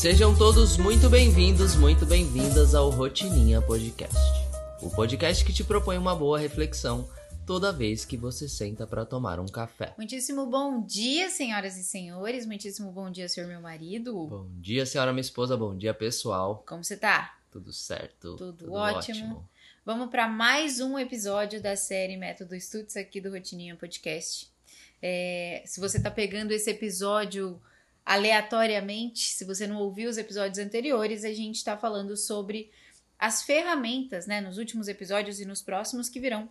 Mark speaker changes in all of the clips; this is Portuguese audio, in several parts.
Speaker 1: Sejam todos muito bem-vindos, muito bem-vindas ao Rotininha Podcast. O podcast que te propõe uma boa reflexão toda vez que você senta para tomar um café.
Speaker 2: Muitíssimo bom dia, senhoras e senhores. Muitíssimo bom dia, senhor meu marido.
Speaker 1: Bom dia, senhora minha esposa. Bom dia, pessoal.
Speaker 2: Como você tá?
Speaker 1: Tudo certo?
Speaker 2: Tudo, Tudo ótimo. ótimo. Vamos para mais um episódio da série Método Estudos aqui do Rotininha Podcast. É, se você tá pegando esse episódio aleatoriamente, se você não ouviu os episódios anteriores, a gente está falando sobre as ferramentas, né, nos últimos episódios e nos próximos que virão,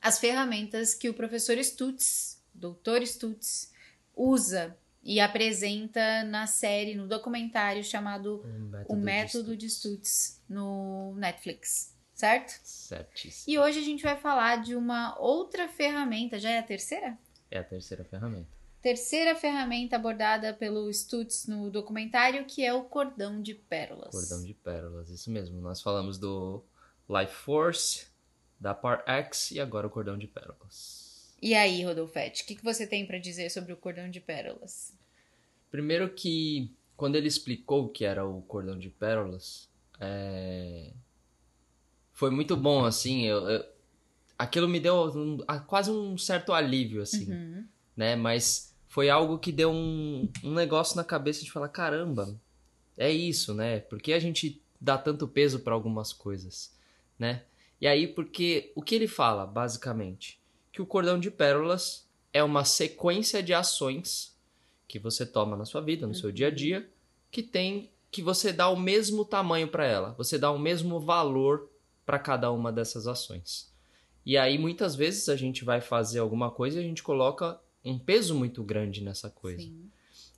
Speaker 2: as ferramentas que o professor Stutz, doutor Stutz, usa e apresenta na série, no documentário chamado
Speaker 1: um método
Speaker 2: O Método de Stutz, de Stutz no Netflix, certo?
Speaker 1: Certíssimo.
Speaker 2: E hoje a gente vai falar de uma outra ferramenta, já é a terceira?
Speaker 1: É a terceira ferramenta
Speaker 2: terceira ferramenta abordada pelo Stutz no documentário, que é o cordão de pérolas.
Speaker 1: Cordão de pérolas, isso mesmo. Nós falamos do Life Force, da Part X e agora o cordão de pérolas.
Speaker 2: E aí, Rodolfete, o que, que você tem para dizer sobre o cordão de pérolas?
Speaker 1: Primeiro que quando ele explicou o que era o cordão de pérolas, é... foi muito bom, assim, eu, eu... aquilo me deu um, quase um certo alívio, assim, uhum. né, mas foi algo que deu um, um negócio na cabeça de falar: caramba, é isso, né? Por que a gente dá tanto peso para algumas coisas, né? E aí, porque o que ele fala, basicamente? Que o cordão de pérolas é uma sequência de ações que você toma na sua vida, no seu dia a uhum. dia, que tem que você dá o mesmo tamanho para ela, você dá o mesmo valor para cada uma dessas ações. E aí muitas vezes a gente vai fazer alguma coisa e a gente coloca um peso muito grande nessa coisa. Sim.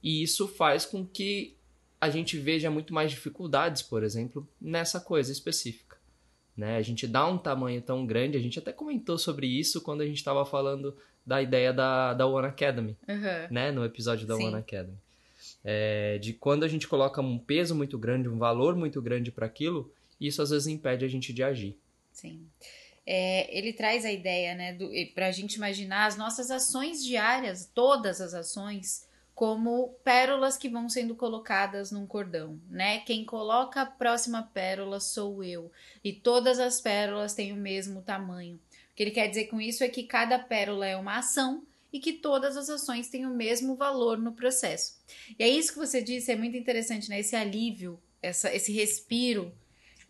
Speaker 1: E isso faz com que a gente veja muito mais dificuldades, por exemplo, nessa coisa específica. Né? A gente dá um tamanho tão grande, a gente até comentou sobre isso quando a gente estava falando da ideia da, da One Academy,
Speaker 2: uhum.
Speaker 1: né? no episódio da Sim. One Academy. É, de quando a gente coloca um peso muito grande, um valor muito grande para aquilo, isso às vezes impede a gente de agir.
Speaker 2: Sim é, ele traz a ideia, né, para a gente imaginar as nossas ações diárias, todas as ações, como pérolas que vão sendo colocadas num cordão, né? Quem coloca a próxima pérola sou eu, e todas as pérolas têm o mesmo tamanho. O que ele quer dizer com isso é que cada pérola é uma ação e que todas as ações têm o mesmo valor no processo. E é isso que você disse, é muito interessante, né? Esse alívio, essa, esse respiro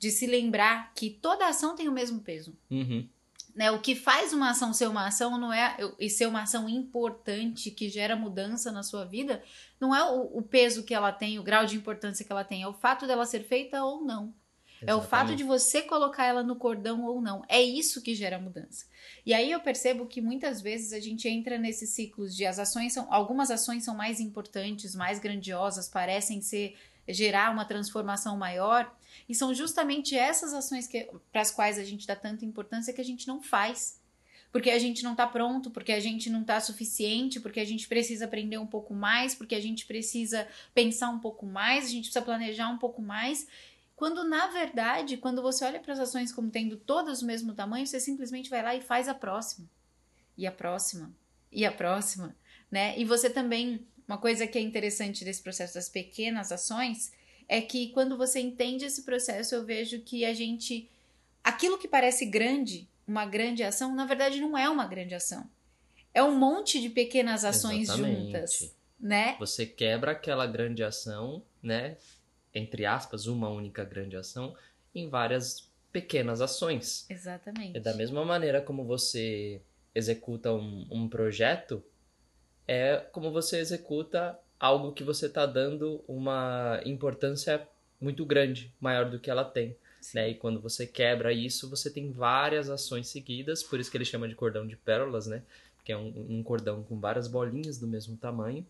Speaker 2: de se lembrar que toda ação tem o mesmo peso.
Speaker 1: Uhum.
Speaker 2: Né, o que faz uma ação ser uma ação não é e ser uma ação importante que gera mudança na sua vida, não é o, o, peso que ela tem, o grau de importância que ela tem, é o fato dela ser feita ou não. Exatamente. É o fato de você colocar ela no cordão ou não. É isso que gera mudança. E aí eu percebo que muitas vezes a gente entra nesses ciclos de as ações são algumas ações são mais importantes, mais grandiosas, parecem ser gerar uma transformação maior, e são justamente essas ações para as quais a gente dá tanta importância que a gente não faz. Porque a gente não está pronto, porque a gente não está suficiente, porque a gente precisa aprender um pouco mais, porque a gente precisa pensar um pouco mais, a gente precisa planejar um pouco mais. Quando na verdade, quando você olha para as ações como tendo todas o mesmo tamanho, você simplesmente vai lá e faz a próxima. E a próxima. E a próxima, né? E você também, uma coisa que é interessante desse processo das pequenas ações é que quando você entende esse processo, eu vejo que a gente. Aquilo que parece grande, uma grande ação, na verdade não é uma grande ação. É um monte de pequenas ações
Speaker 1: Exatamente.
Speaker 2: juntas, né?
Speaker 1: Você quebra aquela grande ação, né? Entre aspas, uma única grande ação, em várias pequenas ações.
Speaker 2: Exatamente.
Speaker 1: É da mesma maneira como você executa um, um projeto, é como você executa algo que você está dando uma importância muito grande, maior do que ela tem. Né? E quando você quebra isso, você tem várias ações seguidas, por isso que ele chama de cordão de pérolas, né? Que é um, um cordão com várias bolinhas do mesmo tamanho,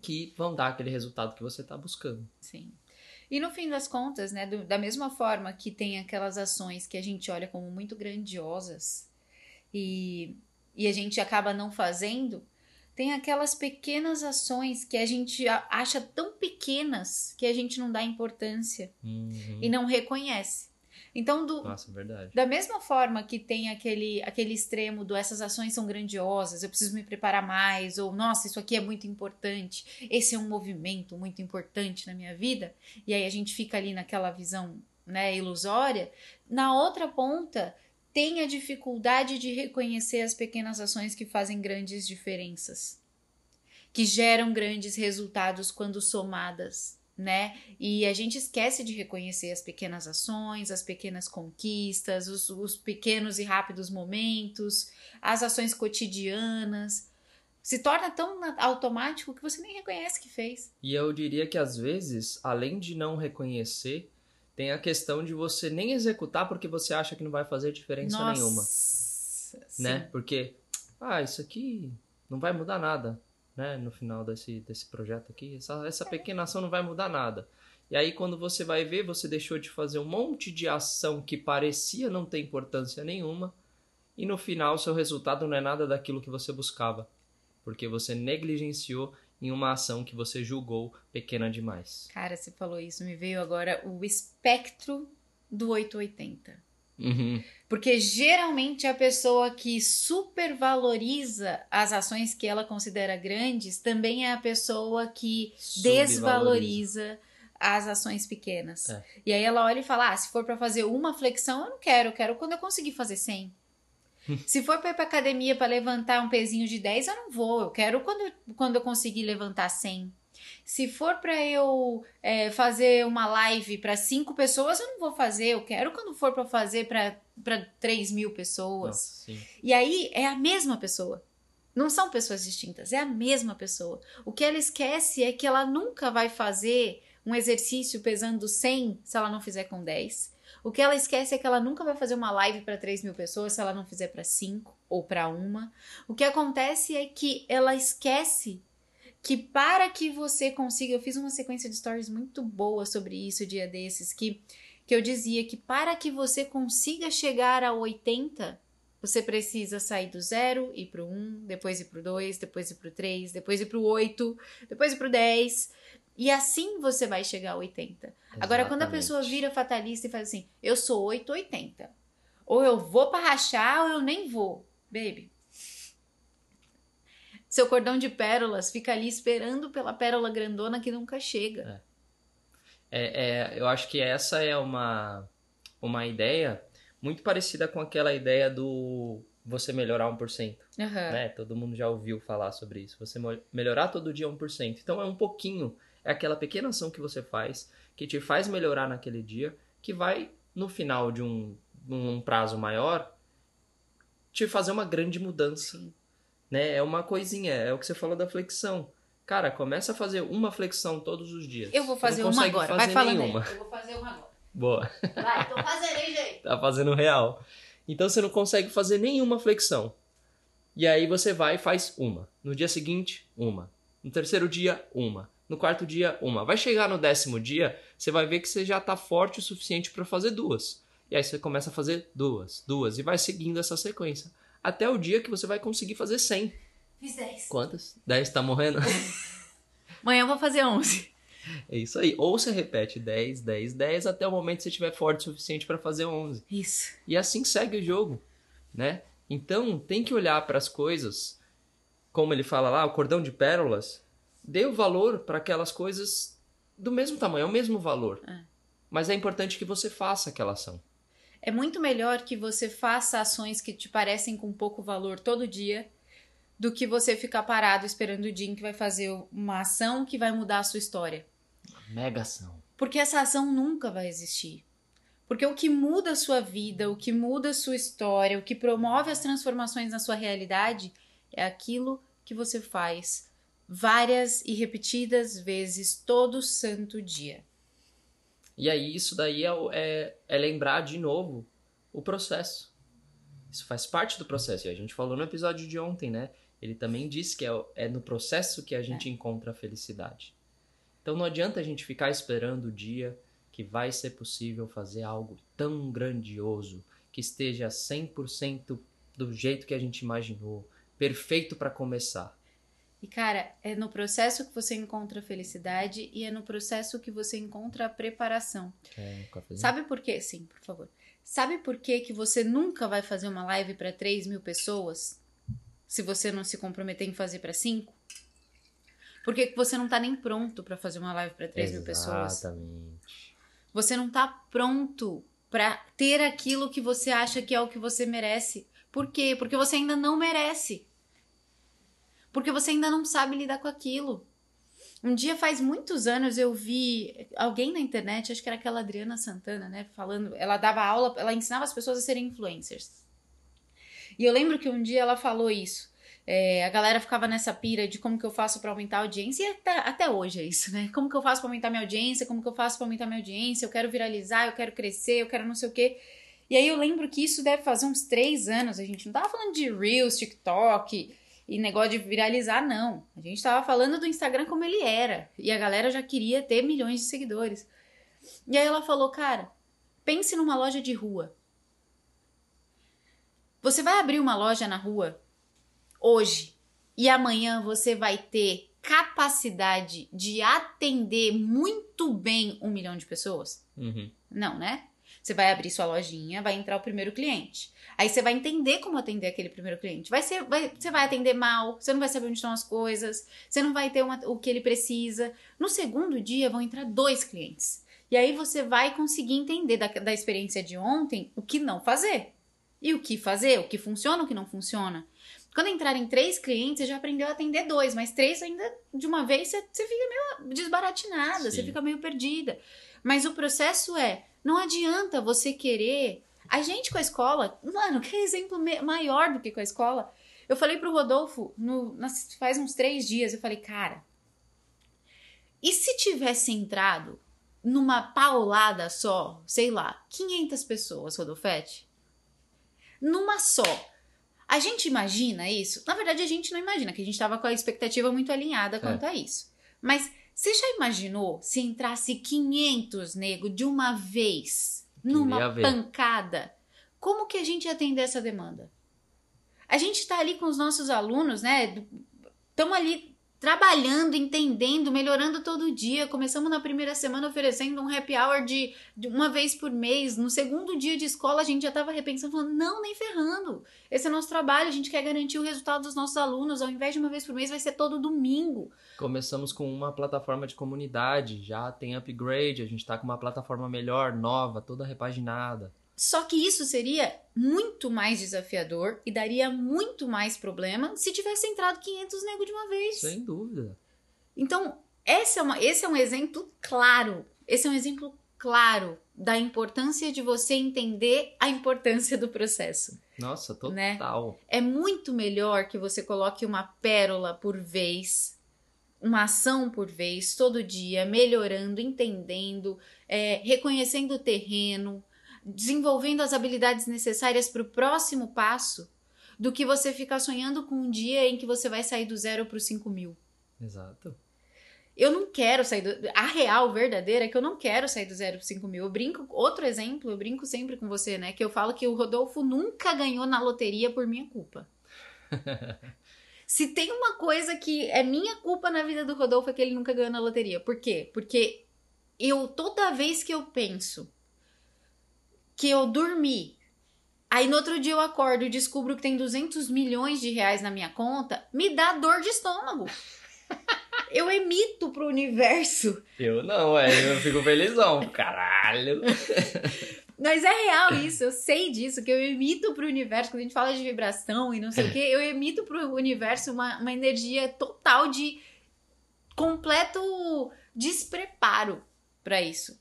Speaker 1: que vão dar aquele resultado que você está buscando.
Speaker 2: Sim. E no fim das contas, né, do, da mesma forma que tem aquelas ações que a gente olha como muito grandiosas e, e a gente acaba não fazendo, tem aquelas pequenas ações que a gente acha tão pequenas que a gente não dá importância
Speaker 1: uhum.
Speaker 2: e não reconhece. Então, do,
Speaker 1: Nossa, verdade.
Speaker 2: da mesma forma que tem aquele, aquele extremo do essas ações são grandiosas, eu preciso me preparar mais, ou nossa, isso aqui é muito importante, esse é um movimento muito importante na minha vida, e aí a gente fica ali naquela visão né, ilusória, na outra ponta tem a dificuldade de reconhecer as pequenas ações que fazem grandes diferenças, que geram grandes resultados quando somadas né? E a gente esquece de reconhecer as pequenas ações, as pequenas conquistas, os, os pequenos e rápidos momentos, as ações cotidianas. Se torna tão automático que você nem reconhece que fez.
Speaker 1: E eu diria que às vezes, além de não reconhecer, tem a questão de você nem executar porque você acha que não vai fazer diferença
Speaker 2: Nossa,
Speaker 1: nenhuma,
Speaker 2: sim.
Speaker 1: né? Porque, ah, isso aqui não vai mudar nada, né? No final desse, desse projeto aqui, essa, essa pequena ação não vai mudar nada. E aí, quando você vai ver, você deixou de fazer um monte de ação que parecia não ter importância nenhuma, e no final, seu resultado não é nada daquilo que você buscava, porque você negligenciou em uma ação que você julgou pequena demais.
Speaker 2: Cara, você falou isso, me veio agora o espectro do 880.
Speaker 1: Uhum.
Speaker 2: Porque geralmente a pessoa que supervaloriza as ações que ela considera grandes também é a pessoa que desvaloriza as ações pequenas.
Speaker 1: É.
Speaker 2: E aí ela olha e fala: ah, se for pra fazer uma flexão, eu não quero, eu quero quando eu conseguir fazer 100. Se for pra ir pra academia pra levantar um pezinho de 10, eu não vou, eu quero quando, eu- quando eu conseguir levantar 100. Se for pra eu é, fazer uma live pra cinco pessoas, eu não vou fazer. Eu quero quando for pra fazer pra 3 mil pessoas.
Speaker 1: Nossa.
Speaker 2: E aí é a mesma pessoa. Não são pessoas distintas, é a mesma pessoa. O que ela esquece é que ela nunca vai fazer um exercício pesando 100 se ela não fizer com 10. O que ela esquece é que ela nunca vai fazer uma live para 3 mil pessoas se ela não fizer para 5 ou para uma. O que acontece é que ela esquece que para que você consiga. Eu fiz uma sequência de stories muito boa sobre isso dia desses, que, que eu dizia que para que você consiga chegar a 80, você precisa sair do zero, ir pro 1, depois ir pro 2, depois ir pro 3, depois ir pro 8, depois ir pro 10. E assim você vai chegar a 80. Agora, quando a
Speaker 1: Exatamente.
Speaker 2: pessoa vira fatalista e faz assim, eu sou 880. Ou eu vou pra rachar ou eu nem vou. Baby. Seu cordão de pérolas fica ali esperando pela pérola grandona que nunca chega.
Speaker 1: É, é, eu acho que essa é uma, uma ideia muito parecida com aquela ideia do você melhorar 1%.
Speaker 2: Aham.
Speaker 1: né? Todo mundo já ouviu falar sobre isso. Você melhorar todo dia 1%. Então é um pouquinho, é aquela pequena ação que você faz que te faz melhorar naquele dia, que vai no final de um, um prazo maior te fazer uma grande mudança, né? É uma coisinha, é o que você falou da flexão. Cara, começa a fazer uma flexão todos os dias.
Speaker 2: Eu vou fazer uma agora.
Speaker 1: fazer
Speaker 2: Vai falando
Speaker 1: nenhuma.
Speaker 2: aí. Eu vou fazer uma agora.
Speaker 1: Boa.
Speaker 2: Vai, tô fazendo, hein, gente?
Speaker 1: Tá fazendo real. Então você não consegue fazer nenhuma flexão. E aí você vai e faz uma. No dia seguinte, uma. No terceiro dia, uma. No quarto dia, uma. Vai chegar no décimo dia, você vai ver que você já tá forte o suficiente para fazer duas. E aí você começa a fazer duas, duas. E vai seguindo essa sequência. Até o dia que você vai conseguir fazer 100.
Speaker 2: Fiz 10.
Speaker 1: Quantas? 10 tá morrendo?
Speaker 2: Amanhã eu vou fazer 11.
Speaker 1: É isso aí. Ou você repete 10, 10, 10 até o momento que você estiver forte o suficiente para fazer 11.
Speaker 2: Isso.
Speaker 1: E assim segue o jogo, né? Então tem que olhar para as coisas, como ele fala lá, o cordão de pérolas, dê o valor para aquelas coisas do mesmo tamanho, é o mesmo valor.
Speaker 2: É.
Speaker 1: Mas é importante que você faça aquela ação.
Speaker 2: É muito melhor que você faça ações que te parecem com pouco valor todo dia do que você ficar parado esperando o dia em que vai fazer uma ação que vai mudar a sua história.
Speaker 1: Mega ação.
Speaker 2: Porque essa ação nunca vai existir. Porque o que muda a sua vida, o que muda a sua história, o que promove as transformações na sua realidade é aquilo que você faz várias e repetidas vezes todo santo dia.
Speaker 1: E aí isso daí é, é, é lembrar de novo o processo. Isso faz parte do processo. E a gente falou no episódio de ontem, né? Ele também disse que é, é no processo que a gente encontra a felicidade. Então não adianta a gente ficar esperando o dia que vai ser possível fazer algo tão grandioso, que esteja 100% do jeito que a gente imaginou, perfeito para começar.
Speaker 2: E cara, é no processo que você encontra a felicidade e é no processo que você encontra a preparação.
Speaker 1: Cafezinho?
Speaker 2: Sabe por quê? Sim, por favor. Sabe por que, que você nunca vai fazer uma live para 3 mil pessoas se você não se comprometer em fazer para 5? Porque você não tá nem pronto para fazer uma live para 3 mil pessoas.
Speaker 1: Exatamente.
Speaker 2: Você não tá pronto para ter aquilo que você acha que é o que você merece. Por quê? Porque você ainda não merece. Porque você ainda não sabe lidar com aquilo. Um dia faz muitos anos eu vi alguém na internet, acho que era aquela Adriana Santana, né, falando, ela dava aula, ela ensinava as pessoas a serem influencers. E eu lembro que um dia ela falou isso. É, a galera ficava nessa pira de como que eu faço para aumentar a audiência, e até, até hoje é isso, né? Como que eu faço para aumentar minha audiência, como que eu faço para aumentar minha audiência, eu quero viralizar, eu quero crescer, eu quero não sei o quê. E aí eu lembro que isso deve fazer uns três anos, a gente não tava falando de Reels, TikTok e negócio de viralizar, não. A gente tava falando do Instagram como ele era, e a galera já queria ter milhões de seguidores. E aí ela falou, cara, pense numa loja de rua. Você vai abrir uma loja na rua hoje e amanhã você vai ter capacidade de atender muito bem um milhão de pessoas?
Speaker 1: Uhum.
Speaker 2: Não, né? Você vai abrir sua lojinha, vai entrar o primeiro cliente. Aí você vai entender como atender aquele primeiro cliente. Vai ser, vai, você vai atender mal, você não vai saber onde estão as coisas, você não vai ter uma, o que ele precisa. No segundo dia vão entrar dois clientes. E aí você vai conseguir entender da, da experiência de ontem o que não fazer. E o que fazer, o que funciona, o que não funciona. Quando entrarem três clientes, você já aprendeu a atender dois, mas três ainda de uma vez você, você fica meio desbaratinada,
Speaker 1: Sim.
Speaker 2: você fica meio perdida. Mas o processo é: não adianta você querer. A gente com a escola, mano, que exemplo maior do que com a escola. Eu falei pro Rodolfo no, faz uns três dias, eu falei, cara, e se tivesse entrado numa paulada só, sei lá, 500 pessoas, Rodolfete? Numa só. A gente imagina isso? Na verdade, a gente não imagina, que a gente estava com a expectativa muito alinhada quanto a isso. Mas você já imaginou se entrasse 500 nego de uma vez, numa pancada? Como que a gente ia atender essa demanda? A gente está ali com os nossos alunos, né? Estamos ali trabalhando, entendendo, melhorando todo dia. Começamos na primeira semana oferecendo um happy hour de, de uma vez por mês. No segundo dia de escola, a gente já estava repensando, falando, não, nem ferrando. Esse é nosso trabalho, a gente quer garantir o resultado dos nossos alunos. Ao invés de uma vez por mês, vai ser todo domingo.
Speaker 1: Começamos com uma plataforma de comunidade, já tem upgrade, a gente tá com uma plataforma melhor, nova, toda repaginada.
Speaker 2: Só que isso seria muito mais desafiador e daria muito mais problema se tivesse entrado 500 nego de uma vez.
Speaker 1: Sem dúvida.
Speaker 2: Então, esse é, uma, esse é um exemplo claro. Esse é um exemplo claro da importância de você entender a importância do processo.
Speaker 1: Nossa,
Speaker 2: Né?
Speaker 1: total.
Speaker 2: É muito melhor que você coloque uma pérola por vez, uma ação por vez, todo dia, melhorando, entendendo, é, reconhecendo o terreno, desenvolvendo as habilidades necessárias para o próximo passo, do que você ficar sonhando com um dia em que você vai sair do zero para os 5 mil.
Speaker 1: Exato.
Speaker 2: Eu não quero sair do. A real verdadeira é que eu não quero sair do zero para 5 mil. Eu brinco. Outro exemplo, eu brinco sempre com você, né? Que eu falo que o Rodolfo nunca ganhou na loteria por minha culpa. Se tem uma coisa que é minha culpa na vida do Rodolfo é que ele nunca ganhou na loteria. Por quê? Porque eu, toda vez que eu penso que eu dormi, aí no outro dia eu acordo e descubro que tem 200 milhões de reais na minha conta, me dá dor de estômago. Eu emito pro universo.
Speaker 1: Eu não, é, eu fico felizão. Caralho.
Speaker 2: Mas é real isso, eu sei disso, que eu emito pro universo, quando a gente fala de vibração e não sei o que, eu emito pro universo uma, uma energia total de completo despreparo para isso.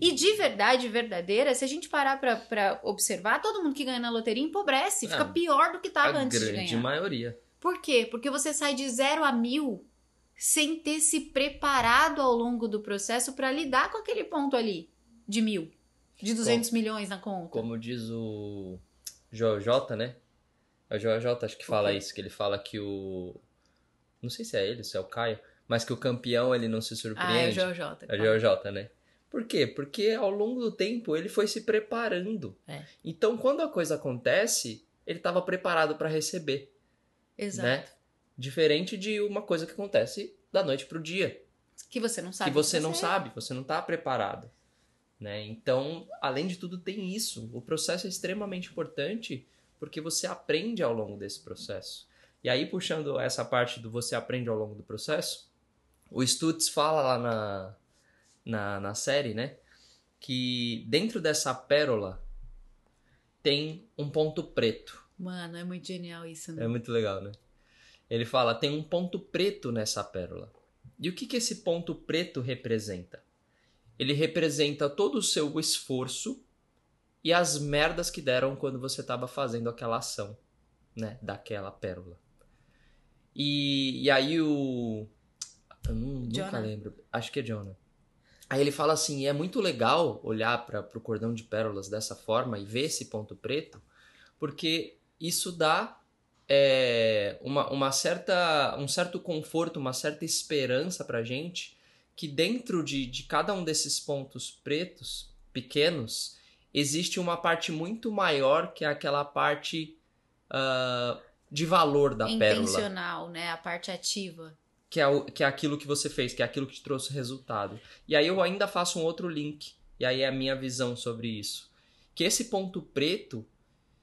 Speaker 2: E de verdade verdadeira, se a gente parar pra, pra observar, todo mundo que ganha na loteria empobrece, fica
Speaker 1: Ah,
Speaker 2: pior do que tava
Speaker 1: a
Speaker 2: antes de
Speaker 1: grande
Speaker 2: ganhar.
Speaker 1: maioria.
Speaker 2: Por quê? Porque você sai de zero a mil sem ter se preparado ao longo do processo para lidar com aquele ponto ali de mil, de 200 milhões na conta.
Speaker 1: Como diz o JJ, né? É o JJ, acho que fala isso, que ele fala que o. Não sei se é ele, se é o Caio, mas que o campeão ele não se
Speaker 2: Ah, é o
Speaker 1: surpreende.
Speaker 2: JJ.
Speaker 1: É o JJ, né? Por quê? Porque ao longo do tempo ele foi se preparando.
Speaker 2: É.
Speaker 1: Então, quando a coisa acontece, ele estava preparado para receber,
Speaker 2: Exato.
Speaker 1: né? Diferente de uma coisa que acontece da noite pro dia,
Speaker 2: Que você não sabe.
Speaker 1: que você não
Speaker 2: fazer.
Speaker 1: sabe, você não tá preparado. Né? Então, além de tudo, tem isso. O processo é extremamente importante porque você aprende ao longo desse processo. E aí, puxando essa parte do você aprende ao longo do processo, o Stutz fala lá na, na, na série, né? Que dentro dessa pérola tem um ponto preto.
Speaker 2: Mano, é muito genial isso, né?
Speaker 1: É muito legal, né? Ele fala, tem um ponto preto nessa pérola. E o que, que esse ponto preto representa? Ele representa todo o seu esforço e as merdas que deram quando você estava fazendo aquela ação, né? Daquela pérola. E, e aí o. Eu não, nunca lembro. Acho que é Jonah. Aí ele fala assim: é muito legal olhar para o cordão de pérolas dessa forma e ver esse ponto preto, porque isso dá é, uma, uma certa, um certo conforto, uma certa esperança para gente que dentro de, de cada um desses pontos pretos, pequenos, existe uma parte muito maior que é aquela parte uh, de valor da
Speaker 2: Intencional,
Speaker 1: pérola.
Speaker 2: Intencional, né? A parte ativa.
Speaker 1: Que é, o, que é aquilo que você fez, que é aquilo que te trouxe resultado. E aí eu ainda faço um outro link, e aí é a minha visão sobre isso. Que esse ponto preto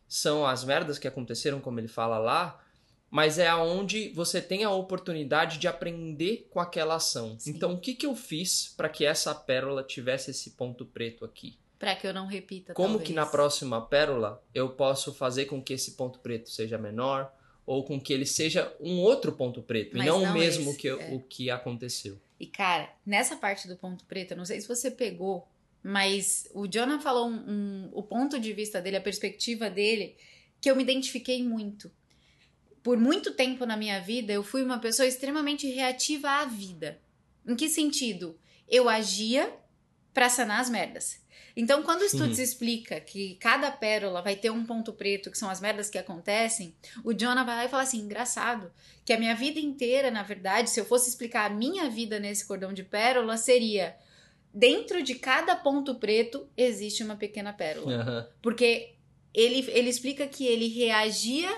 Speaker 1: são as merdas que aconteceram, como ele fala lá, mas é aonde você tem a oportunidade de aprender com aquela ação. Sim. Então, o que, que eu fiz para que essa pérola tivesse esse ponto preto aqui?
Speaker 2: Para que eu não repita.
Speaker 1: Como
Speaker 2: talvez.
Speaker 1: que na próxima pérola eu posso fazer com que esse ponto preto seja menor ou com que ele seja um outro ponto preto Mas e não, não o mesmo esse, que é. o que aconteceu.
Speaker 2: E cara, nessa parte do ponto preto, eu não sei se você pegou, mas o Jonah falou um, um, o ponto de vista dele, a perspectiva dele, que eu me identifiquei muito. Por muito tempo na minha vida, eu fui uma pessoa extremamente reativa à vida. Em que sentido? Eu agia para sanar as merdas. Então, quando o Stutz explica que cada pérola vai ter um ponto preto, que são as merdas que acontecem, o Jonah vai lá e fala assim: engraçado, que a minha vida inteira, na verdade, se eu fosse explicar a minha vida nesse cordão de pérola, seria dentro de cada ponto preto existe uma pequena pérola. Uhum. Porque ele, ele explica que ele reagia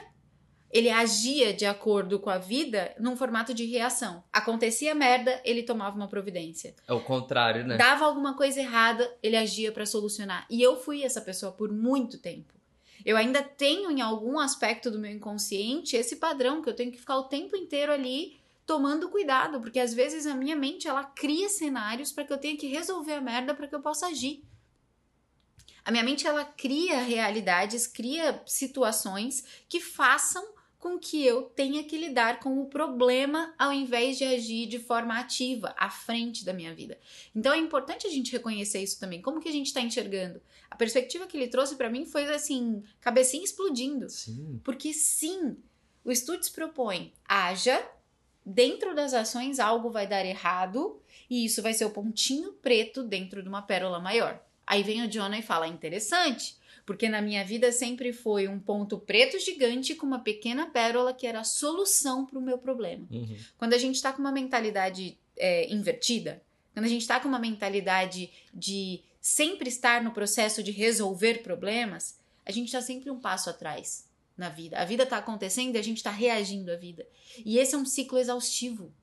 Speaker 2: ele agia de acordo com a vida num formato de reação. Acontecia merda, ele tomava uma providência.
Speaker 1: É o contrário, né?
Speaker 2: Dava alguma coisa errada, ele agia para solucionar. E eu fui essa pessoa por muito tempo. Eu ainda tenho em algum aspecto do meu inconsciente esse padrão que eu tenho que ficar o tempo inteiro ali tomando cuidado, porque às vezes a minha mente ela cria cenários para que eu tenha que resolver a merda para que eu possa agir. A minha mente ela cria realidades, cria situações que façam com que eu tenha que lidar com o problema ao invés de agir de forma ativa, à frente da minha vida. Então é importante a gente reconhecer isso também. Como que a gente está enxergando? A perspectiva que ele trouxe para mim foi assim, cabecinha explodindo.
Speaker 1: Sim.
Speaker 2: Porque sim, o Stutz propõe, haja, dentro das ações algo vai dar errado e isso vai ser o pontinho preto dentro de uma pérola maior. Aí vem o Jonah e fala, interessante, porque na minha vida sempre foi um ponto preto gigante com uma pequena pérola que era a solução para o meu problema.
Speaker 1: Uhum.
Speaker 2: Quando a gente está com uma mentalidade é, invertida, quando a gente está com uma mentalidade de sempre estar no processo de resolver problemas, a gente está sempre um passo atrás na vida. A vida está acontecendo e a gente está reagindo à vida. E esse é um ciclo exaustivo.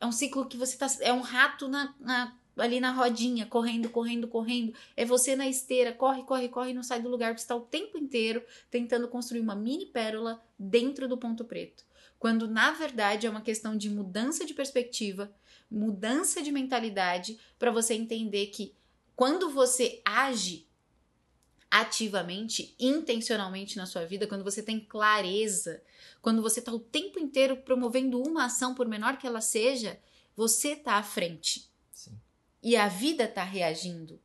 Speaker 2: É um ciclo que você tá. É um rato na, na ali na rodinha, correndo, correndo, correndo. É você na esteira, corre, corre, corre não sai do lugar, porque está o tempo inteiro tentando construir uma mini pérola dentro do ponto preto. Quando na verdade é uma questão de mudança de perspectiva, mudança de mentalidade, para você entender que quando você age ativamente, intencionalmente na sua vida, quando você tem clareza, quando você está o tempo inteiro promovendo uma ação, por menor que ela seja, você está à frente. E a vida tá reagindo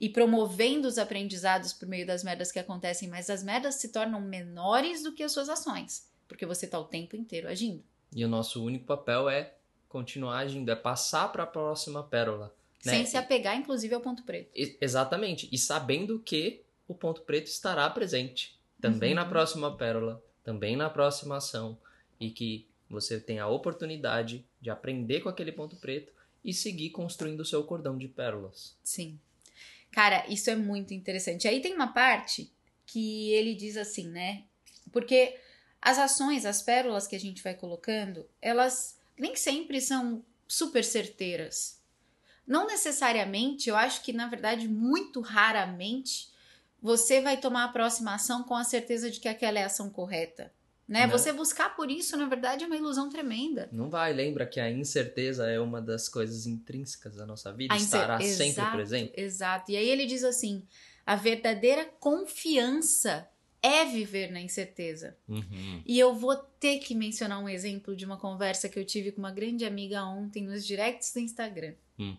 Speaker 2: e promovendo os aprendizados por meio das merdas que acontecem, mas as merdas se tornam menores do que as suas ações, porque você tá o tempo inteiro agindo.
Speaker 1: E o nosso único papel é continuar agindo, é passar para a próxima pérola.
Speaker 2: Né? Sem se apegar, inclusive, ao ponto preto.
Speaker 1: E, exatamente. E sabendo que o ponto preto estará presente também uhum. na próxima pérola, também na próxima ação. E que você tem a oportunidade de aprender com aquele ponto preto e seguir construindo o seu cordão de pérolas.
Speaker 2: Sim. Cara, isso é muito interessante. Aí tem uma parte que ele diz assim, né? Porque as ações, as pérolas que a gente vai colocando, elas nem sempre são super certeiras. não necessariamente, eu acho que na verdade muito raramente você vai tomar a próxima ação com a certeza de que aquela é a ação correta. Né?
Speaker 1: Né?
Speaker 2: Você buscar por isso, na verdade, é uma ilusão tremenda.
Speaker 1: Não vai, lembra que a incerteza é uma das coisas intrínsecas da nossa vida,
Speaker 2: A incer-
Speaker 1: estará sempre
Speaker 2: Exato,
Speaker 1: presente.
Speaker 2: Exato. E aí ele diz assim: a verdadeira confiança é viver na incerteza.
Speaker 1: Uhum.
Speaker 2: E eu vou ter que mencionar um exemplo de uma conversa que eu tive com uma grande amiga ontem nos directs do Instagram.
Speaker 1: Hum.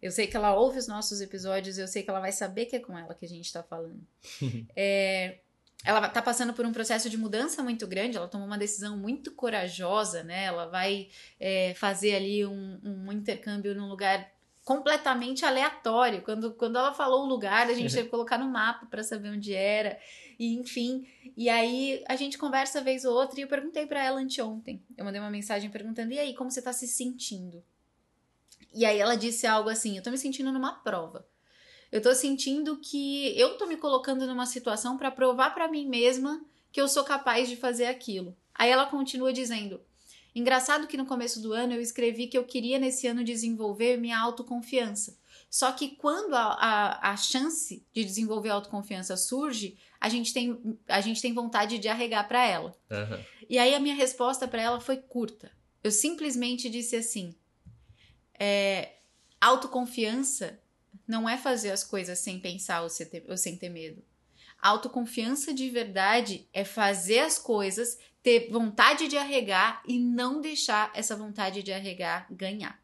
Speaker 2: Eu sei que ela ouve os nossos episódios, eu sei que ela vai saber que é com ela que a gente tá falando. É, ela tá passando por um processo de mudança muito grande, ela tomou uma decisão muito corajosa, né? Ela vai é, fazer ali um, um intercâmbio num lugar completamente aleatório. Quando, quando ela falou o lugar, a gente teve que colocar no mapa para saber onde era. E enfim, e aí a gente conversa vez ou outra e eu perguntei para ela anteontem. Eu mandei uma mensagem perguntando: "E aí, como você tá se sentindo?" E aí ela disse algo assim: "Eu tô me sentindo numa prova. Eu tô sentindo que eu tô me colocando numa situação para provar para mim mesma que eu sou capaz de fazer aquilo." Aí ela continua dizendo: Engraçado que no começo do ano eu escrevi que eu queria nesse ano desenvolver minha autoconfiança. Só que quando a, a, a chance de desenvolver autoconfiança surge, a gente tem, a gente tem vontade de arregar para ela.
Speaker 1: Aham.
Speaker 2: E aí a minha resposta para ela foi curta. Eu simplesmente disse assim: é, autoconfiança não é fazer as coisas sem pensar ou sem ter, ou sem ter medo. Autoconfiança de verdade é fazer as coisas, ter vontade de arregar e não deixar essa vontade de arregar ganhar.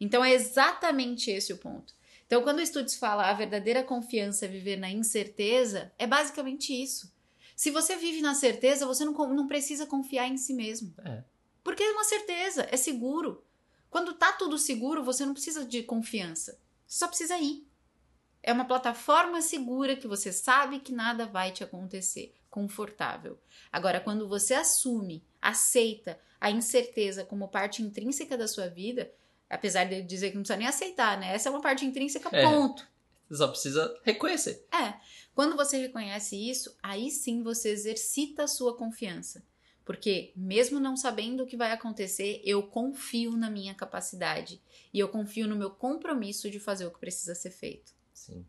Speaker 2: Então é exatamente esse o ponto. Então, quando o Estudos fala a verdadeira confiança é viver na incerteza, é basicamente isso. Se você vive na certeza, você não, não precisa confiar em si mesmo.
Speaker 1: É.
Speaker 2: Porque é uma certeza, é seguro. Quando tá tudo seguro, você não precisa de confiança. Só precisa ir. É uma plataforma segura que você sabe que nada vai te acontecer. Confortável. Agora, quando você assume, aceita a incerteza como parte intrínseca da sua vida, apesar de dizer que não precisa nem aceitar, né? Essa é uma parte intrínseca,
Speaker 1: É.
Speaker 2: ponto.
Speaker 1: Você só precisa reconhecer.
Speaker 2: É. Quando você reconhece isso, aí sim você exercita a sua confiança. Porque, mesmo não sabendo o que vai acontecer, eu confio na minha capacidade. E eu confio no meu compromisso de fazer o que precisa ser feito.
Speaker 1: Sim.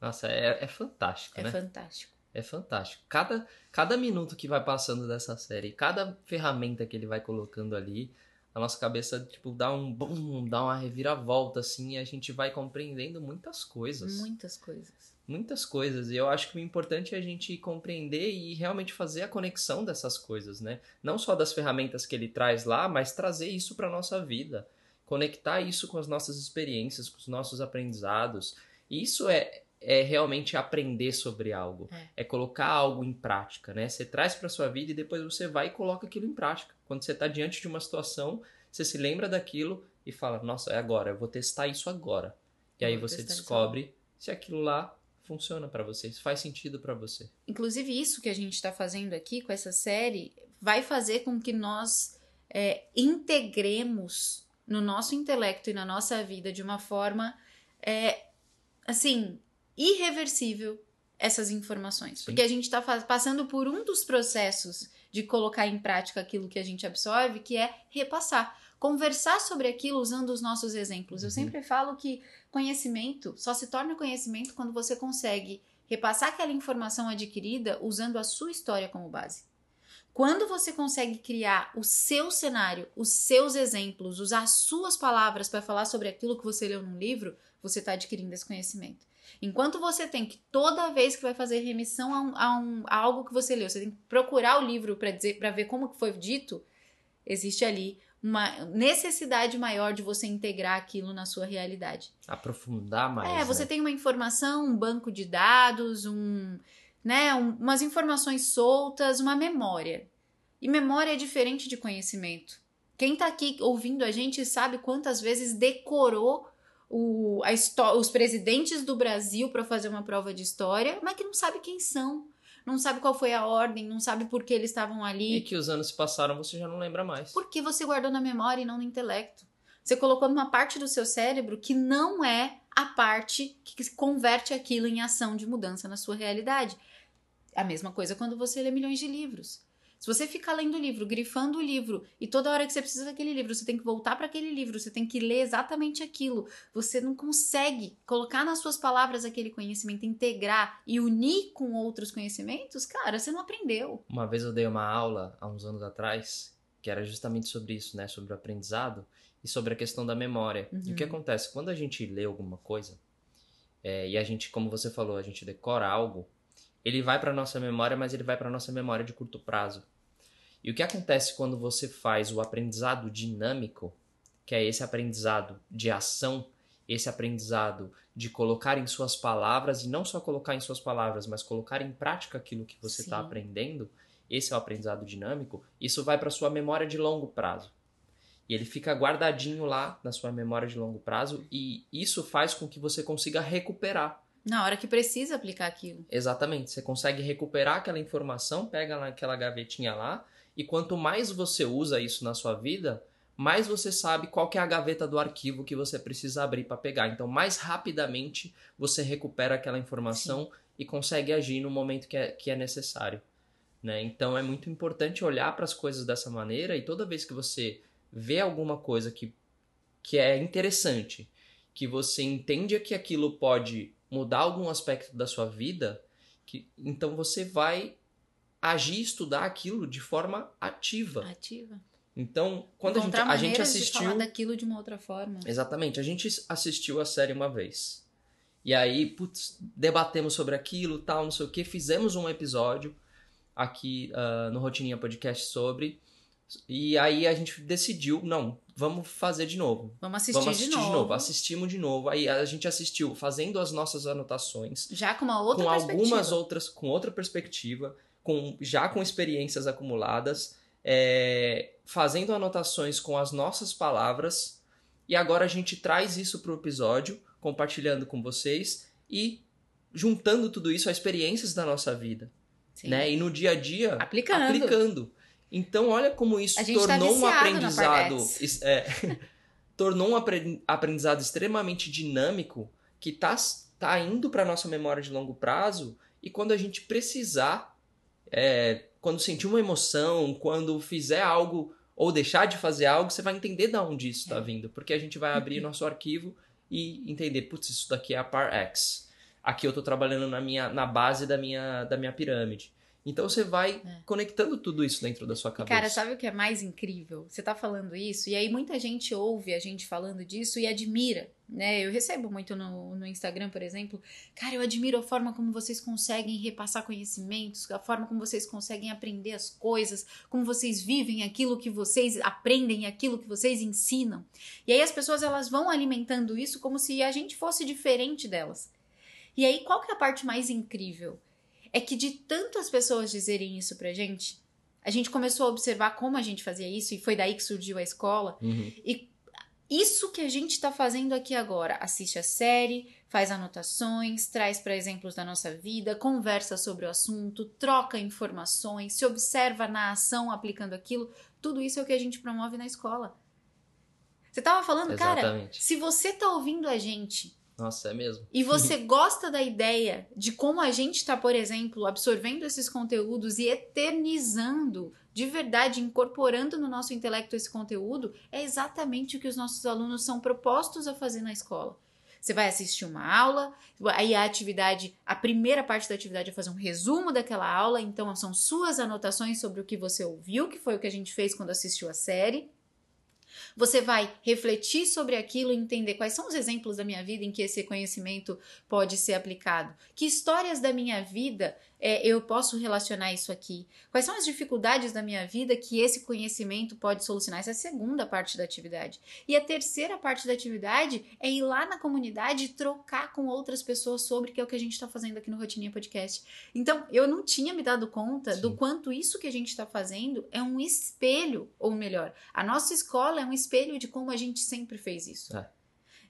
Speaker 1: Nossa, é, é fantástico,
Speaker 2: É
Speaker 1: né?
Speaker 2: fantástico.
Speaker 1: É fantástico. Cada, cada minuto que vai passando dessa série, cada ferramenta que ele vai colocando ali, a nossa cabeça, tipo, dá um bum, dá uma reviravolta, assim, e a gente vai compreendendo muitas coisas.
Speaker 2: Muitas coisas.
Speaker 1: Muitas coisas. E eu acho que o importante é a gente compreender e realmente fazer a conexão dessas coisas, né? Não só das ferramentas que ele traz lá, mas trazer isso para nossa vida. Conectar isso com as nossas experiências, com os nossos aprendizados. Isso é, é realmente aprender sobre algo.
Speaker 2: É.
Speaker 1: É, colocar algo em prática, né? Você traz para sua vida e depois você vai e coloca aquilo em prática. Quando você está diante de uma situação, você se lembra daquilo e fala: Nossa, é agora, eu vou testar isso agora. E aí você descobre se aquilo lá funciona para você, faz sentido para você.
Speaker 2: Inclusive, isso que a gente está fazendo aqui com essa série vai fazer com que nós é, integremos no nosso intelecto e na nossa vida de uma forma, é, assim, irreversível essas informações.
Speaker 1: Sim.
Speaker 2: Porque a gente está passando por um dos processos de colocar em prática aquilo que a gente absorve, que é repassar. Conversar sobre aquilo usando os nossos exemplos. Eu
Speaker 1: Uhum.
Speaker 2: sempre falo que conhecimento só se torna conhecimento quando você consegue repassar aquela informação adquirida usando a sua história como base. Quando você consegue criar o seu cenário, os seus exemplos, usar as suas palavras para falar sobre aquilo que você leu num livro, você está adquirindo esse conhecimento. Enquanto você tem que, toda vez que vai fazer remissão a, um- a um- a algo que você leu, você tem que procurar o livro para dizer, para ver como que foi dito, existe ali uma necessidade maior de você integrar aquilo na sua realidade.
Speaker 1: Aprofundar mais.
Speaker 2: É, você
Speaker 1: né?
Speaker 2: tem uma informação, um banco de dados, um, né, um- umas informações soltas, uma memória. E memória é diferente de conhecimento. Quem tá aqui ouvindo a gente sabe quantas vezes decorou o, a os presidentes do Brasil para fazer uma prova de história, mas que não sabe quem são, não sabe qual foi a ordem, não sabe por que eles estavam ali.
Speaker 1: E que os anos se passaram, você já não lembra mais.
Speaker 2: Porque você guardou na memória e não no intelecto. Você colocou numa parte do seu cérebro que não é a parte que converte aquilo em ação de mudança na sua realidade. A mesma coisa quando você lê milhões de livros. Se você ficar lendo o livro, grifando o livro, e toda hora que você precisa daquele livro, você tem que voltar para aquele livro, você tem que ler exatamente aquilo, você não consegue colocar nas suas palavras aquele conhecimento, integrar e unir com outros conhecimentos, cara, você não aprendeu.
Speaker 1: Uma vez eu dei uma aula, há uns anos atrás, que era justamente sobre isso, né? Sobre o aprendizado e sobre a questão da memória.
Speaker 2: Uhum.
Speaker 1: E o que acontece? Quando a gente lê alguma coisa, é, e a gente, como você falou, a gente decora algo, ele vai para nossa memória, mas ele vai para nossa memória de curto prazo. E o que acontece quando você faz o aprendizado dinâmico, que é esse aprendizado de ação, esse aprendizado de colocar em suas palavras, e não só colocar em suas palavras, mas colocar em prática aquilo que você está aprendendo, esse é o aprendizado dinâmico, isso vai para sua memória de longo prazo. E ele fica guardadinho lá na sua memória de longo prazo, e isso faz com que você consiga recuperar.
Speaker 2: Na hora que precisa aplicar aquilo.
Speaker 1: Exatamente. Você consegue recuperar aquela informação, pega naquela gavetinha lá, e quanto mais você usa isso na sua vida, mais você sabe qual é a gaveta do arquivo que você precisa abrir para pegar. Então, mais rapidamente você recupera aquela informação e consegue agir no momento que é, que é necessário. Né? Então, é muito importante olhar para as coisas dessa maneira e toda vez que você vê alguma coisa que, que é interessante, que você entende que aquilo pode mudar algum aspecto da sua vida, que então você vai agir, estudar aquilo de forma ativa.
Speaker 2: Ativa.
Speaker 1: Então, quando a gente,
Speaker 2: Encontrar
Speaker 1: a gente
Speaker 2: maneiras de
Speaker 1: assistiu,
Speaker 2: falar daquilo de uma outra forma.
Speaker 1: exatamente, a gente assistiu a série uma vez. E aí, putz, debatemos sobre aquilo, tal, não sei o que, fizemos um episódio aqui ah, no Rotininha Podcast sobre. E aí a gente decidiu, não, vamos fazer de novo.
Speaker 2: Vamos assistir,
Speaker 1: vamos assistir
Speaker 2: de, novo,
Speaker 1: Assistimos de novo. Aí a gente assistiu fazendo as nossas anotações,
Speaker 2: Já com uma outra
Speaker 1: com
Speaker 2: perspectiva.
Speaker 1: algumas outras, com outra perspectiva, com já com experiências acumuladas, é, fazendo anotações com as nossas palavras. E agora a gente traz isso para o episódio, compartilhando com vocês e juntando tudo isso a experiências da nossa vida,
Speaker 2: Sim.
Speaker 1: né? E no dia a dia
Speaker 2: Aplicando.
Speaker 1: aplicando. Então, olha como isso
Speaker 2: gente tá
Speaker 1: tornou um aprendizado. É, tornou um apre- aprendizado extremamente dinâmico que tá, tá indo para nossa memória de longo prazo. E quando a gente precisar, é, quando sentir uma emoção, quando fizer algo ou deixar de fazer algo, você vai entender de onde isso está
Speaker 2: É.
Speaker 1: vindo. Porque a gente vai abrir nosso arquivo e entender, putz, isso daqui é a par X. Aqui eu tô trabalhando na, minha, na base da minha, da minha pirâmide. Então você vai
Speaker 2: É.
Speaker 1: conectando tudo isso dentro da sua cabeça.
Speaker 2: Cara, sabe o que é mais incrível? Você tá falando isso, e aí muita gente ouve a gente falando disso e admira, né? Eu recebo muito no, no Instagram, por exemplo. Cara, eu admiro a forma como vocês conseguem repassar conhecimentos, a forma como vocês conseguem aprender as coisas, como vocês vivem aquilo que vocês aprendem, aquilo que vocês ensinam. E aí as pessoas elas vão alimentando isso como se a gente fosse diferente delas. E aí, qual que é a parte mais incrível? É que de tanto as pessoas dizerem isso pra gente, a gente começou a observar como a gente fazia isso e foi daí que surgiu a escola.
Speaker 1: Uhum.
Speaker 2: E isso que a gente está fazendo aqui agora, assiste a série, faz anotações, traz para exemplos da nossa vida, conversa sobre o assunto, troca informações, se observa na ação aplicando aquilo, tudo isso é o que a gente promove na escola. Você tava falando, cara,
Speaker 1: Exatamente.
Speaker 2: se você tá ouvindo a gente
Speaker 1: Nossa, é mesmo.
Speaker 2: e você gosta da ideia de como a gente está, por exemplo, absorvendo esses conteúdos e eternizando, de verdade, incorporando no nosso intelecto esse conteúdo, é exatamente o que os nossos alunos são propostos a fazer na escola. Você vai assistir uma aula, aí a atividade, a primeira parte da atividade é fazer um resumo daquela aula, então são suas anotações sobre o que você ouviu, que foi o que a gente fez quando assistiu a série. Você vai refletir sobre aquilo e entender quais são os exemplos da minha vida em que esse conhecimento pode ser aplicado. Que histórias da minha vida é, eu posso relacionar isso aqui? Quais são as dificuldades da minha vida que esse conhecimento pode solucionar? Essa é a segunda parte da atividade. E a terceira parte da atividade é ir lá na comunidade e trocar com outras pessoas sobre, que é o que a gente está fazendo aqui no Rotininha Podcast. Então, eu não tinha me dado conta
Speaker 1: Sim.
Speaker 2: do quanto isso que a gente está fazendo é um espelho, ou melhor, a nossa escola é um espelho de como a gente sempre fez isso.
Speaker 1: É.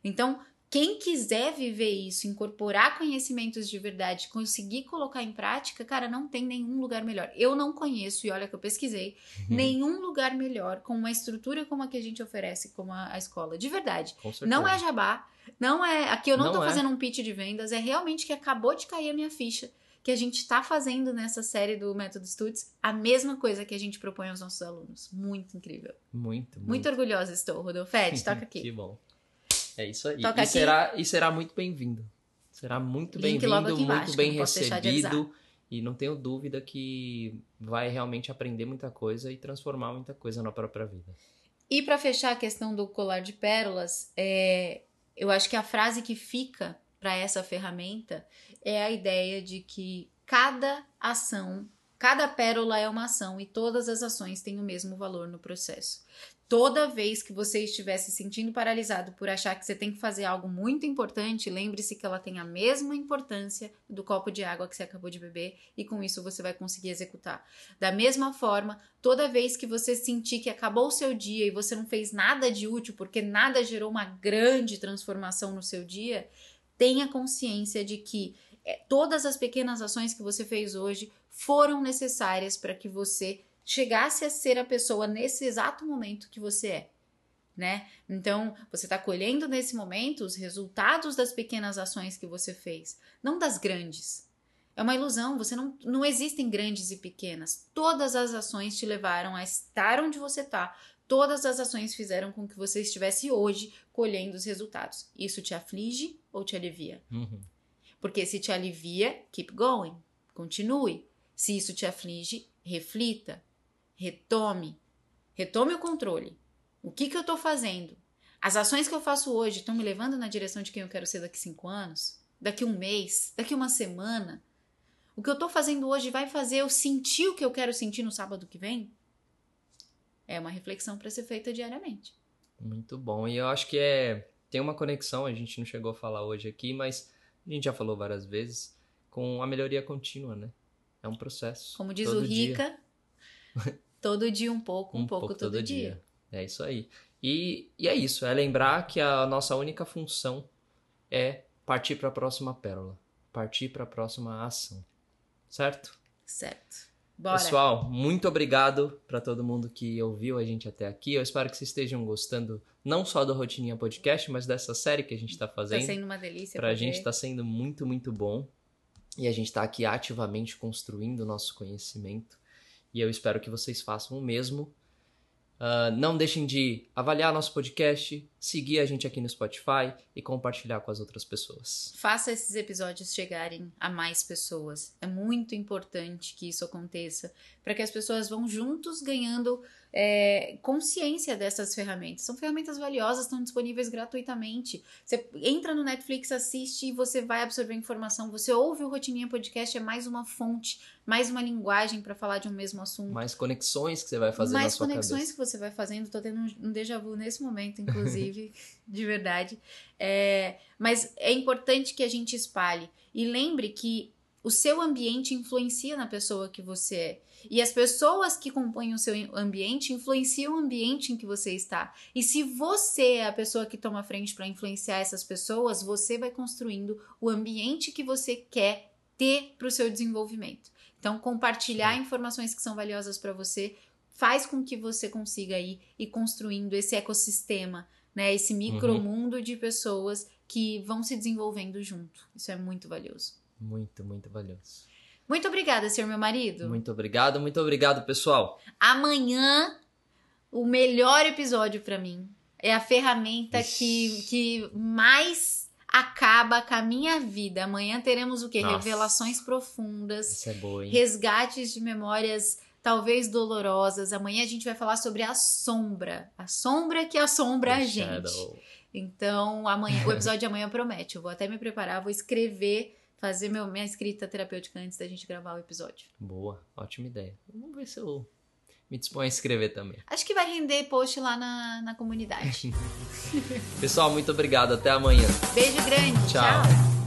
Speaker 2: Então, quem quiser viver isso, incorporar conhecimentos de verdade, conseguir colocar em prática, cara, não tem nenhum lugar melhor. Eu não conheço, e olha que eu pesquisei,
Speaker 1: Uhum.
Speaker 2: nenhum lugar melhor com uma estrutura como a que a gente oferece, como a, a escola. De verdade.
Speaker 1: Com certeza.
Speaker 2: Não é jabá, não é. Aqui eu não,
Speaker 1: Não
Speaker 2: tô
Speaker 1: é.
Speaker 2: fazendo um pitch de vendas, é realmente que acabou de cair a minha ficha. que a gente está fazendo nessa série do Método Studios a mesma coisa que a gente propõe aos nossos alunos. Muito incrível.
Speaker 1: Muito, muito.
Speaker 2: Muito orgulhosa estou, Rodolfete. Toca aqui.
Speaker 1: que bom. É isso aí.
Speaker 2: Toca
Speaker 1: e,
Speaker 2: aqui.
Speaker 1: será, e será muito bem-vindo. Será muito bem-vindo, muito
Speaker 2: embaixo,
Speaker 1: bem recebido. E não tenho dúvida que vai realmente aprender muita coisa e transformar muita coisa na própria vida.
Speaker 2: E para fechar a questão do colar de pérolas, é, eu acho que a frase que fica para essa ferramenta é a ideia de que cada ação, cada pérola é uma ação e todas as ações têm o mesmo valor no processo. Toda vez que você estiver se sentindo paralisado por achar que você tem que fazer algo muito importante, lembre-se que ela tem a mesma importância do copo de água que você acabou de beber e com isso você vai conseguir executar. Da mesma forma, toda vez que você sentir que acabou o seu dia e você não fez nada de útil porque nada gerou uma grande transformação no seu dia, tenha consciência de que é, todas as pequenas ações que você fez hoje foram necessárias para que você chegasse a ser a pessoa nesse exato momento que você é. Né? Então, você está colhendo nesse momento os resultados das pequenas ações que você fez, não das grandes. É uma ilusão, você não, não existem grandes e pequenas. Todas as ações te levaram a estar onde você está. Todas as ações fizeram com que você estivesse hoje colhendo os resultados. Isso te aflige ou te alivia?
Speaker 1: Uhum.
Speaker 2: Porque se te alivia, keep going, continue. Se isso te aflige, reflita, retome, retome o controle. O que, que eu estou fazendo? As ações que eu faço hoje estão me levando na direção de quem eu quero ser daqui cinco anos? Daqui um mês? Daqui uma semana? O que eu estou fazendo hoje vai fazer eu sentir o que eu quero sentir no sábado que vem? É uma reflexão para ser feita diariamente.
Speaker 1: Muito bom. E eu acho que é tem uma conexão, a gente não chegou a falar hoje aqui, mas a gente já falou várias vezes, com a melhoria contínua, né? É um processo.
Speaker 2: Como diz o
Speaker 1: dia.
Speaker 2: Todo dia um pouco, um, pouco, todo, dia.
Speaker 1: É isso aí. E, e é isso, é lembrar que a nossa única função é partir para a próxima pérola, partir para a próxima ação. Certo?
Speaker 2: Certo. Bora.
Speaker 1: Pessoal, muito obrigado para todo mundo que ouviu a gente até aqui. Eu espero que vocês estejam gostando não só do Rotininha Podcast, mas dessa série que a gente está
Speaker 2: tá
Speaker 1: fazendo.
Speaker 2: sendo uma delícia.
Speaker 1: Pra
Speaker 2: poder-
Speaker 1: gente tá sendo muito, muito bom. E a gente tá aqui ativamente construindo o nosso conhecimento. E eu espero que vocês façam o mesmo. Ah, não deixem de avaliar nosso podcast, seguir a gente aqui no Spotify e compartilhar com as outras pessoas.
Speaker 2: Faça esses episódios chegarem a mais pessoas. É muito importante que isso aconteça para que as pessoas vão juntos ganhando é, consciência dessas ferramentas. São ferramentas valiosas, estão disponíveis gratuitamente. Você entra no Netflix, assiste e você vai absorver informação. Você ouve o Rotininha Podcast, é mais uma fonte, mais uma linguagem para falar de um mesmo assunto.
Speaker 1: Mais conexões que você vai fazer na
Speaker 2: mais conexões
Speaker 1: cabeça.
Speaker 2: que você vai fazendo. Tô tendo um- um déjà vu nesse momento, inclusive, de verdade. É, mas é importante que a gente espalhe. E lembre que o seu ambiente influencia na pessoa que você é. E as pessoas que compõem o seu ambiente influenciam o ambiente em que você está. E se você é a pessoa que toma frente para influenciar essas pessoas, você vai construindo o ambiente que você quer ter para o seu desenvolvimento. Então, compartilhar informações que são valiosas para você faz com que você consiga ir e construindo esse ecossistema, né? Esse micromundo de pessoas que vão se desenvolvendo junto. Isso é muito valioso.
Speaker 1: Muito, muito valioso.
Speaker 2: Muito obrigada, senhor meu marido.
Speaker 1: Muito obrigado, muito obrigado, pessoal.
Speaker 2: Amanhã, o melhor episódio pra mim é a ferramenta que,
Speaker 1: Ixi.
Speaker 2: que mais acaba com a minha vida. Amanhã teremos o quê?
Speaker 1: Nossa.
Speaker 2: Revelações profundas.
Speaker 1: Essa é boa, hein?
Speaker 2: resgates de memórias talvez dolorosas. Amanhã a gente vai falar sobre a sombra, a sombra que assombra a
Speaker 1: The
Speaker 2: gente.
Speaker 1: Shadow.
Speaker 2: Então, amanhã, o episódio de amanhã promete. Eu vou até me preparar, vou escrever, fazer meu, minha escrita terapêutica antes da gente gravar o episódio.
Speaker 1: Boa, ótima ideia. Vamos ver se eu me disponho a escrever também.
Speaker 2: Acho que vai render post lá na, na comunidade.
Speaker 1: Pessoal, muito obrigado. Até amanhã.
Speaker 2: Beijo grande.
Speaker 1: Tchau.
Speaker 2: tchau.